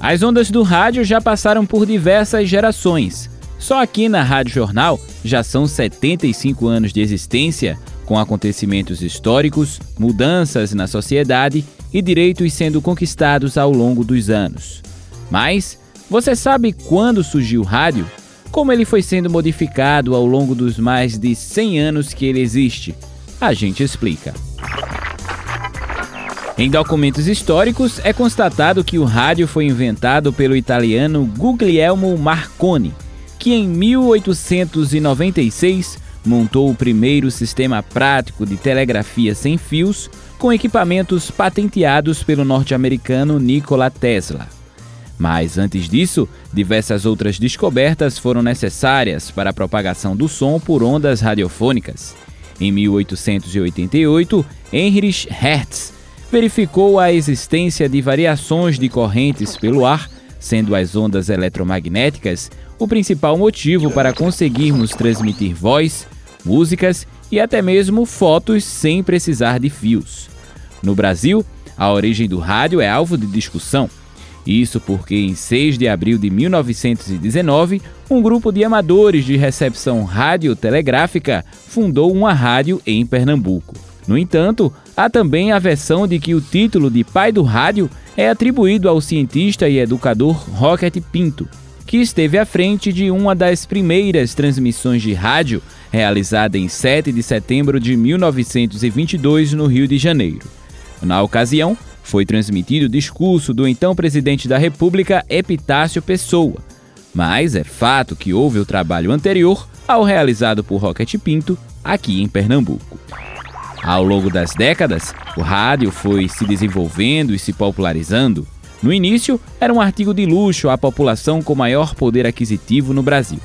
As ondas do rádio já passaram por diversas gerações. Só aqui na Rádio Jornal já são 75 anos de existência, com acontecimentos históricos, mudanças na sociedade e direitos sendo conquistados ao longo dos anos. Mas você sabe quando surgiu o rádio? Como ele foi sendo modificado ao longo dos mais de 100 anos que ele existe? A gente explica. Em documentos históricos, é constatado que o rádio foi inventado pelo italiano Guglielmo Marconi, que em 1896 montou o primeiro sistema prático de telegrafia sem fios com equipamentos patenteados pelo norte-americano Nikola Tesla. Mas antes disso, diversas outras descobertas foram necessárias para a propagação do som por ondas radiofônicas. Em 1888, Heinrich Hertz verificou a existência de variações de correntes pelo ar, sendo as ondas eletromagnéticas o principal motivo para conseguirmos transmitir voz, músicas e até mesmo fotos sem precisar de fios. No Brasil, a origem do rádio é alvo de discussão. Isso porque, em 6 de abril de 1919, um grupo de amadores de recepção radiotelegráfica fundou uma rádio em Pernambuco. No entanto, há também a versão de que o título de pai do rádio é atribuído ao cientista e educador Rocket Pinto, que esteve à frente de uma das primeiras transmissões de rádio realizada em 7 de setembro de 1922 no Rio de Janeiro. Na ocasião, foi transmitido o discurso do então presidente da República, Epitácio Pessoa. Mas é fato que houve o trabalho anterior ao realizado por Rocket Pinto aqui em Pernambuco. Ao longo das décadas, o rádio foi se desenvolvendo e se popularizando. No início, era um artigo de luxo à população com maior poder aquisitivo no Brasil.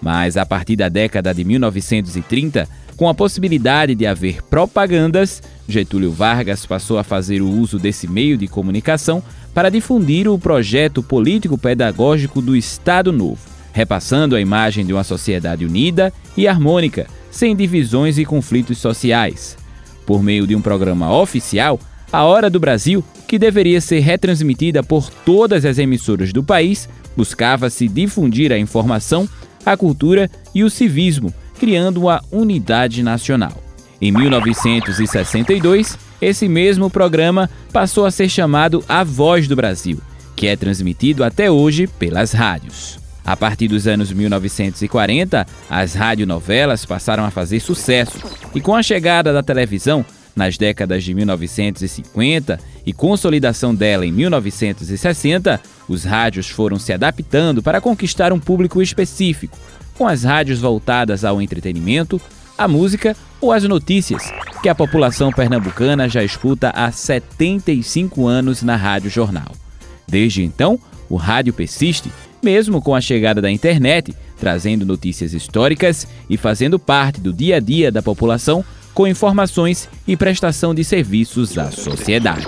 Mas a partir da década de 1930, com a possibilidade de haver propagandas, Getúlio Vargas passou a fazer o uso desse meio de comunicação para difundir o projeto político-pedagógico do Estado Novo, repassando a imagem de uma sociedade unida e harmônica, sem divisões e conflitos sociais por meio de um programa oficial, A Hora do Brasil, que deveria ser retransmitida por todas as emissoras do país, buscava-se difundir a informação, a cultura e o civismo, criando uma unidade nacional. Em 1962, esse mesmo programa passou a ser chamado A Voz do Brasil, que é transmitido até hoje pelas rádios. A partir dos anos 1940, as radionovelas passaram a fazer sucesso, e com a chegada da televisão, nas décadas de 1950 e consolidação dela em 1960, os rádios foram se adaptando para conquistar um público específico, com as rádios voltadas ao entretenimento, à música ou às notícias, que a população pernambucana já escuta há 75 anos na Rádio Jornal. Desde então, o rádio persiste mesmo com a chegada da internet, trazendo notícias históricas e fazendo parte do dia a dia da população com informações e prestação de serviços à sociedade.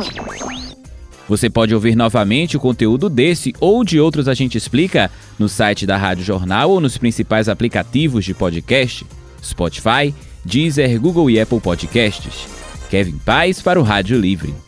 Você pode ouvir novamente o conteúdo desse ou de outros A Gente Explica no site da Rádio Jornal ou nos principais aplicativos de podcast, Spotify, Deezer, Google e Apple Podcasts. Kevin Paz para o Rádio Livre.